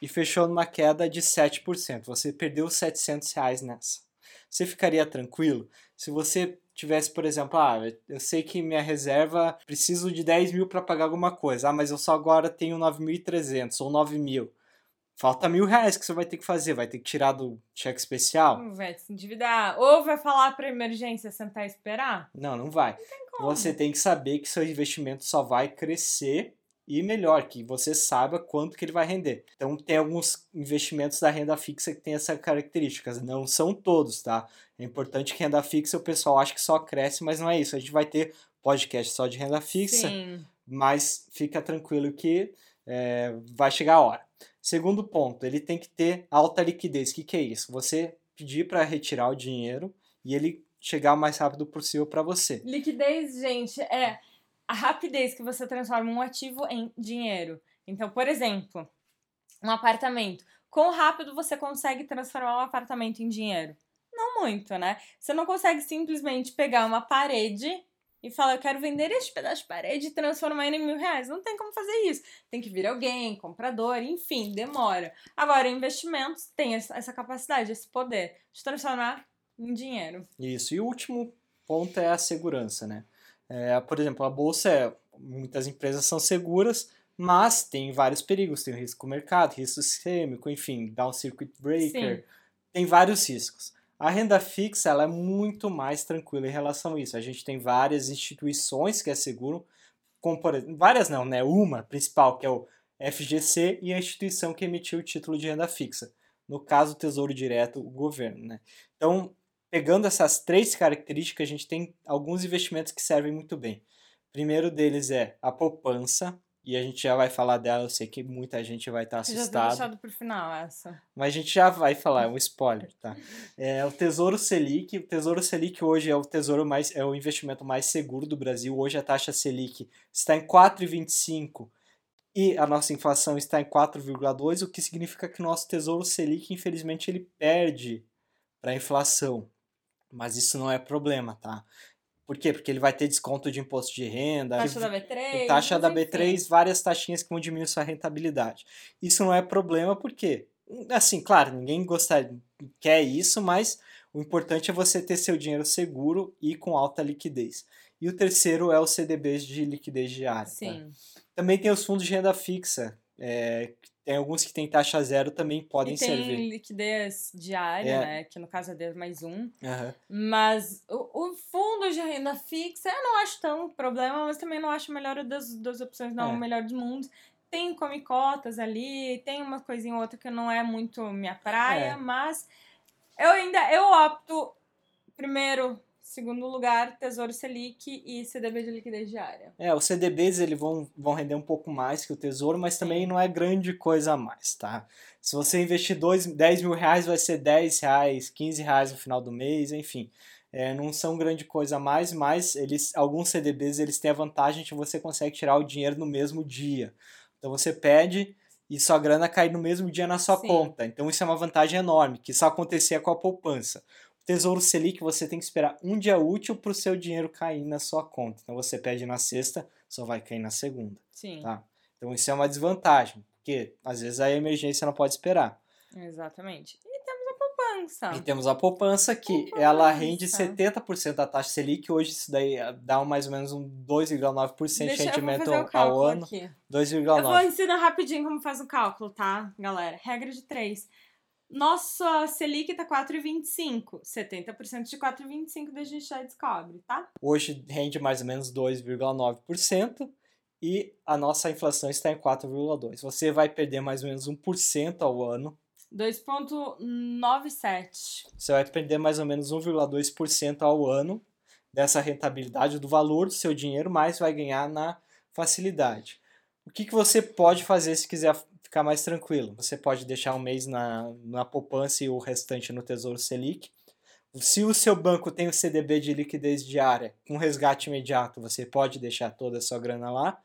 B: e fechou numa queda de 7%. Você perdeu 700 reais nessa. Você ficaria tranquilo? Se você tivesse, por exemplo, ah, eu sei que minha reserva preciso de 10 mil para pagar alguma coisa, ah, mas eu só agora tenho 9.300 ou 9 mil. Falta mil reais que você vai ter que fazer, vai ter que tirar do cheque especial.
A: Vai se endividar. Ou vai falar para emergência sentar e esperar?
B: Não, não vai. Não tem você tem que saber que seu investimento só vai crescer e melhor, que você saiba quanto que ele vai render. Então tem alguns investimentos da renda fixa que tem essas características, não são todos, tá? É importante que renda fixa o pessoal acha que só cresce, mas não é isso. A gente vai ter podcast só de renda fixa,
A: Sim.
B: mas fica tranquilo que é, vai chegar a hora. Segundo ponto, ele tem que ter alta liquidez. O que, que é isso? Você pedir para retirar o dinheiro e ele chegar o mais rápido possível para você.
A: Liquidez, gente, é a rapidez que você transforma um ativo em dinheiro. Então, por exemplo, um apartamento. Quão rápido você consegue transformar um apartamento em dinheiro? Não muito, né? Você não consegue simplesmente pegar uma parede e fala, eu quero vender este pedaço de parede e transformar ele em mil reais. Não tem como fazer isso. Tem que vir alguém, comprador, enfim, demora. Agora, investimentos têm essa capacidade, esse poder de transformar em dinheiro.
B: Isso. E o último ponto é a segurança, né? É, por exemplo, a bolsa, é, muitas empresas são seguras, mas tem vários perigos. Tem o risco mercado, risco sistêmico, enfim, down circuit breaker. Sim. Tem vários riscos. A renda fixa ela é muito mais tranquila em relação a isso. A gente tem várias instituições que asseguram, como por várias não, né? Uma principal que é o FGC e a instituição que emitiu o título de renda fixa. No caso, o Tesouro Direto, o governo, né? Então, pegando essas três características, a gente tem alguns investimentos que servem muito bem. O primeiro deles é a poupança, e a gente já vai falar dela, eu sei que muita gente vai estar tá assustada. Já
A: deixado pro final essa.
B: Mas a gente já vai falar, é um spoiler, tá? É o Tesouro Selic, o Tesouro Selic hoje é o tesouro mais é o investimento mais seguro do Brasil. Hoje a taxa Selic está em 4,25 e a nossa inflação está em 4,2, o que significa que o nosso Tesouro Selic, infelizmente, ele perde para a inflação. Mas isso não é problema, tá? Por quê? Porque ele vai ter desconto de imposto de renda.
A: Taxa da B3.
B: Taxa da B3, várias taxinhas que vão diminuir sua rentabilidade. Isso não é problema porque, assim, claro, ninguém gostaria, quer isso, mas o importante é você ter seu dinheiro seguro e com alta liquidez. E o terceiro é o CDBs de liquidez diária. Tá?
A: Sim.
B: Tá? Também tem os fundos de renda fixa, é, tem alguns que têm taxa zero também podem
A: e
B: tem servir.
A: Tem liquidez diária, é. né? Que no caso é D mais um.
B: Uhum.
A: Mas o, o, fundo de renda fixa eu não acho tão problema, mas também não acho a melhor das, das opções, não, é. o melhor dos mundos. Tem come cotas ali, tem uma coisinha ou outra que não é muito minha praia, é. mas eu ainda eu opto primeiro Segundo lugar, Tesouro Selic e CDB de liquidez diária.
B: É, os CDBs eles vão, vão render um pouco mais que o Tesouro, mas também não é grande coisa a mais, tá? Se você investir dois, 10 mil reais, vai ser 10 reais, 15 reais no final do mês, enfim. É, não são grande coisa a mais, mas eles, alguns CDBs eles têm a vantagem de que você consegue tirar o dinheiro no mesmo dia. Então você pede e sua grana cai no mesmo dia na sua Sim. conta. Então isso é uma vantagem enorme, que só acontecia com a poupança. Tesouro Selic, você tem que esperar um dia útil para o seu dinheiro cair na sua conta. Então você pede na sexta, só vai cair na segunda.
A: Sim.
B: Tá? Então isso é uma desvantagem, porque às vezes a emergência não pode esperar.
A: Exatamente. E temos a poupança.
B: E temos a poupança que poupança. ela rende 70% da taxa Selic, hoje isso daí dá mais ou menos um 2,9% de rendimento ao ano. 2,9%.
A: Eu vou ensinar rapidinho como faz o cálculo, tá, galera? Regra de 3. Nossa Selic tá 4,25. 70% de 4,25 da gente já descobre, tá?
B: Hoje rende mais ou menos 2,9% e a nossa inflação está em 4,2%. Você vai perder mais ou menos 1% ao ano.
A: 2,97%.
B: Você vai perder mais ou menos 1,2% ao ano dessa rentabilidade do valor do seu dinheiro, mas vai ganhar na facilidade. O que, que você pode fazer se quiser ficar mais tranquilo. Você pode deixar um mês na, na poupança e o restante no Tesouro Selic. Se o seu banco tem o CDB de liquidez diária com resgate imediato, você pode deixar toda a sua grana lá.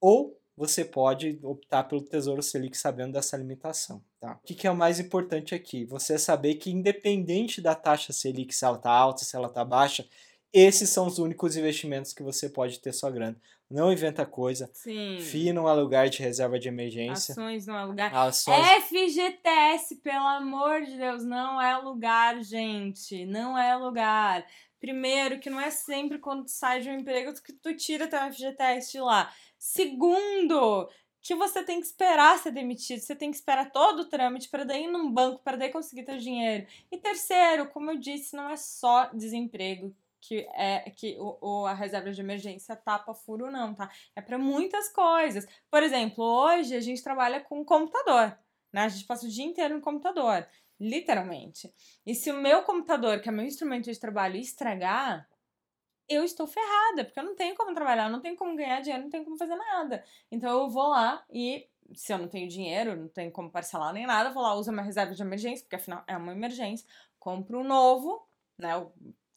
B: Ou você pode optar pelo Tesouro Selic sabendo dessa limitação. Tá? O que, que é o mais importante aqui? Você saber que independente da taxa Selic, se ela está alta, se ela está baixa, esses são os únicos investimentos que você pode ter sua grana. Não inventa coisa.
A: Sim.
B: FII não é lugar de reserva de emergência.
A: Ações não é lugar.
B: Ações...
A: FGTS, pelo amor de Deus, não é lugar, gente. Não é lugar. Primeiro, que não é sempre quando tu sai de um emprego que tu tira teu FGTS de lá. Segundo, que você tem que esperar ser demitido, você tem que esperar todo o trâmite para daí ir num banco, para daí conseguir teu dinheiro. E terceiro, como eu disse, não é só desemprego que é que o, o, a reserva de emergência tapa furo, não, tá? É para muitas coisas. Por exemplo, hoje a gente trabalha com computador, né? A gente passa o dia inteiro no computador, literalmente. E se o meu computador, que é meu instrumento de trabalho, estragar, eu estou ferrada, porque eu não tenho como trabalhar, não tenho como ganhar dinheiro, não tenho como fazer nada. Então eu vou lá e se eu não tenho dinheiro, não tenho como parcelar nem nada, vou lá, uso minha reserva de emergência, porque afinal é uma emergência, compro um novo, né?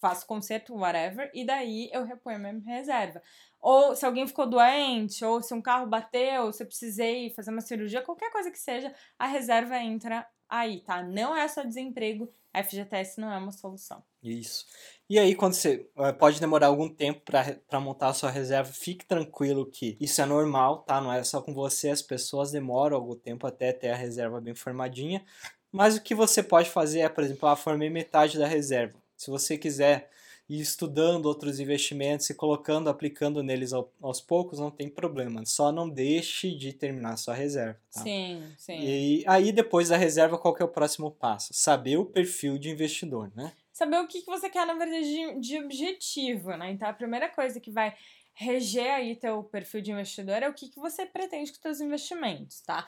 A: Faço conserto, whatever, e daí eu reponho a minha reserva. Ou se alguém ficou doente, ou se um carro bateu, se eu precisei fazer uma cirurgia, qualquer coisa que seja, a reserva entra aí, tá? Não é só desemprego, FGTS não é uma solução.
B: Isso. E aí, quando você eh, pode demorar algum tempo para montar a sua reserva, fique tranquilo que isso é normal, tá? Não é só com você, as pessoas demoram algum tempo até ter a reserva bem formadinha. Mas o que você pode fazer é, por exemplo, ah, formei metade da reserva. Se você quiser ir estudando outros investimentos e colocando, aplicando neles aos poucos, não tem problema. Só não deixe de terminar sua reserva. Tá?
A: Sim, sim.
B: E aí, depois da reserva, qual que é o próximo passo? Saber o perfil de investidor, né?
A: Saber o que, você quer, na verdade, de, de objetivo, né? Então, a primeira coisa que vai reger aí teu perfil de investidor é o que, que você pretende com seus investimentos, tá?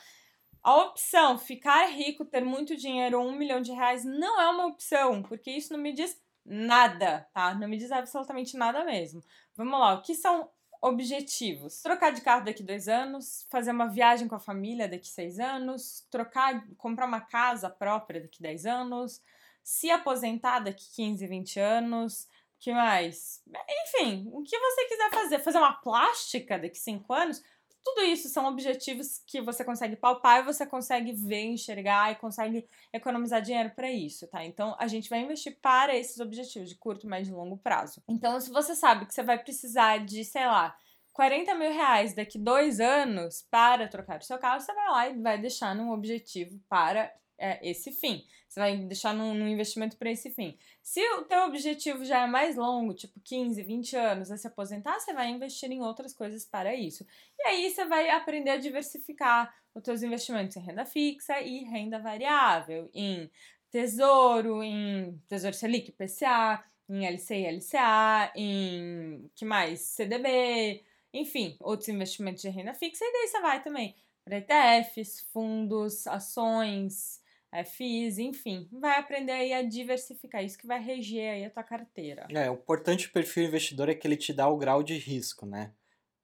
A: A opção ficar rico, ter muito dinheiro, um milhão de reais, não é uma opção, porque isso não me diz nada, tá? Não me diz absolutamente nada mesmo. Vamos lá, o que são objetivos? Trocar de carro daqui dois anos, fazer uma viagem com a família daqui seis anos, trocar, comprar uma casa própria daqui dez anos, se aposentar daqui 15, 20 anos, que mais? Enfim, o que você quiser fazer, fazer uma plástica daqui cinco anos, tudo isso são objetivos que você consegue palpar e você consegue ver, enxergar e consegue economizar dinheiro para isso, tá? Então a gente vai investir para esses objetivos de curto, médio e longo prazo. Então, se você sabe que você vai precisar de, sei lá, 40 mil reais daqui dois anos para trocar o seu carro, você vai lá e vai deixar num objetivo para é, esse fim. Você vai deixar num, num investimento para esse fim. Se o teu objetivo já é mais longo, tipo 15, 20 anos, a se aposentar, você vai investir em outras coisas para isso. E aí você vai aprender a diversificar os teus investimentos em renda fixa e renda variável, em tesouro, em tesouro Selic, PCA, em LC e LCA, em que mais? CDB, enfim, outros investimentos de renda fixa, e daí você vai também para ETFs, fundos, ações, é, FIIs, enfim, vai aprender aí a diversificar, isso que vai reger aí a tua carteira.
B: É, o importante do perfil investidor é que ele te dá o grau de risco, né?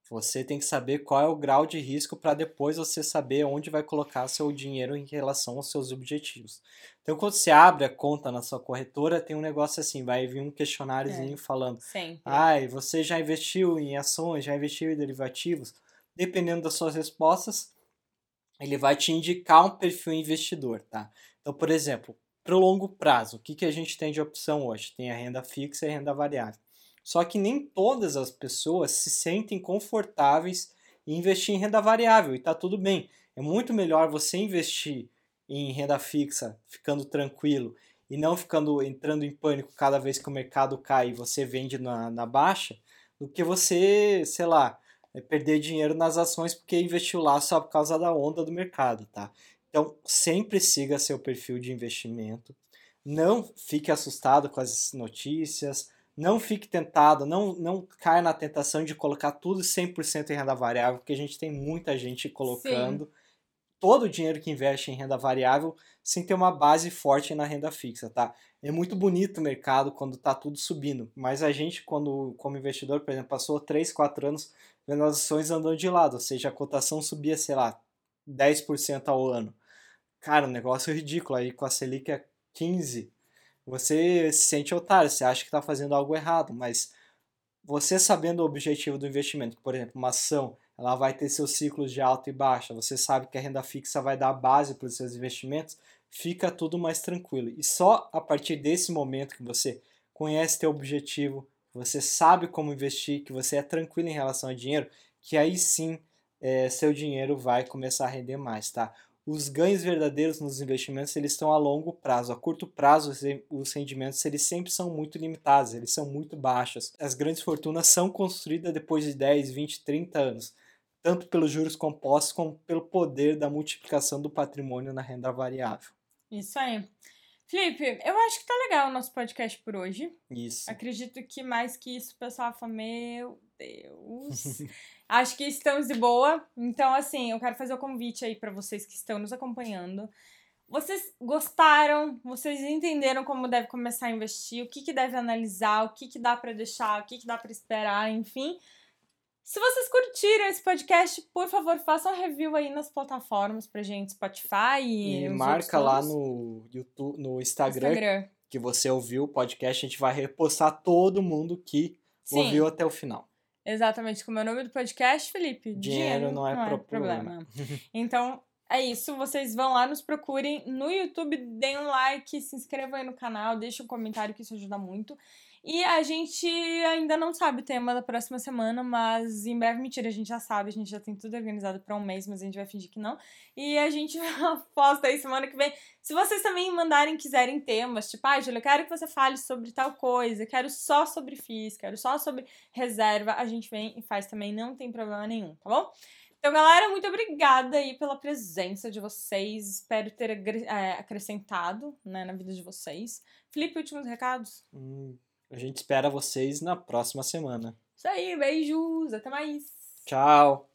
B: Você tem que saber qual é o grau de risco para depois você saber onde vai colocar seu dinheiro em relação aos seus objetivos. Então, quando você abre a conta na sua corretora, tem um negócio assim, vai vir um questionáriozinho é,
A: falando, sempre.
B: ai, você já investiu em ações, já investiu em derivativos? Dependendo das suas respostas, ele vai te indicar um perfil investidor, tá? Então, por exemplo, para o longo prazo, o que, que a gente tem de opção hoje? Tem a renda fixa e a renda variável. Só que nem todas as pessoas se sentem confortáveis em investir em renda variável e tá tudo bem. É muito melhor você investir em renda fixa, ficando tranquilo e não ficando entrando em pânico cada vez que o mercado cai e você vende na, na baixa, do que você, sei lá, perder dinheiro nas ações porque investiu lá só por causa da onda do mercado, tá? Então, sempre siga seu perfil de investimento. Não fique assustado com as notícias, não fique tentado, não, não caia na tentação de colocar tudo 100% em renda variável, porque a gente tem muita gente colocando Sim. todo o dinheiro que investe em renda variável sem ter uma base forte na renda fixa, tá? É muito bonito o mercado quando tá tudo subindo, mas a gente, quando como investidor, por exemplo, passou 3, 4 anos vendo as ações andando de lado, ou seja, a cotação subia, sei lá, 10% ao ano. Cara, um negócio ridículo aí com a Selic a 15, você se sente otário, você acha que está fazendo algo errado, mas você sabendo o objetivo do investimento, por exemplo, uma ação, ela vai ter seus ciclos de alta e baixa, você sabe que a renda fixa vai dar base para os seus investimentos, fica tudo mais tranquilo. E só a partir desse momento que você conhece teu objetivo, você sabe como investir, que você é tranquilo em relação ao dinheiro, que aí sim é, seu dinheiro vai começar a render mais, tá? os ganhos verdadeiros nos investimentos eles estão a longo prazo. A curto prazo, os rendimentos eles sempre são muito limitados, eles são muito baixos. As grandes fortunas são construídas depois de 10, 20, 30 anos, tanto pelos juros compostos como pelo poder da multiplicação do patrimônio na renda variável.
A: Isso aí. Felipe, eu acho que tá legal o nosso podcast por hoje.
B: Isso.
A: Acredito que mais que isso o pessoal fala, meu Deus. Acho que estamos de boa. Então, assim, eu quero fazer o um convite aí para vocês que estão nos acompanhando. Vocês gostaram? Vocês entenderam como deve começar a investir? O que, que deve analisar? O que, que dá para deixar? O que, que dá para esperar? Enfim. Se vocês curtiram esse podcast, por favor, façam review aí nas plataformas pra gente, Spotify
B: e. E marca lá no YouTube, no Instagram, Instagram, que você ouviu o podcast. A gente vai repostar todo mundo que Sim. ouviu até o final.
A: Exatamente, como é o nome do podcast, Felipe?
B: Dinheiro, Dinheiro não, é, não é problema.
A: problema. então, é isso. Vocês vão lá, nos procurem no YouTube, deem um like, se inscrevam aí no canal, deixem um comentário que isso ajuda muito. E a gente ainda não sabe o tema da próxima semana, mas em breve, mentira, a gente já sabe, a gente já tem tudo organizado para um mês, mas a gente vai fingir que não. E a gente posta aí semana que vem. Se vocês também mandarem, quiserem temas, tipo, ah, Júlia, eu quero que você fale sobre tal coisa, quero só sobre FIIs, quero só sobre reserva, a gente vem e faz também, não tem problema nenhum, tá bom? Então, galera, muito obrigada aí pela presença de vocês. Espero ter é, acrescentado né, na vida de vocês. Felipe, últimos recados?
B: Hum. A gente espera vocês na próxima semana.
A: Isso aí, beijos, até mais.
B: Tchau.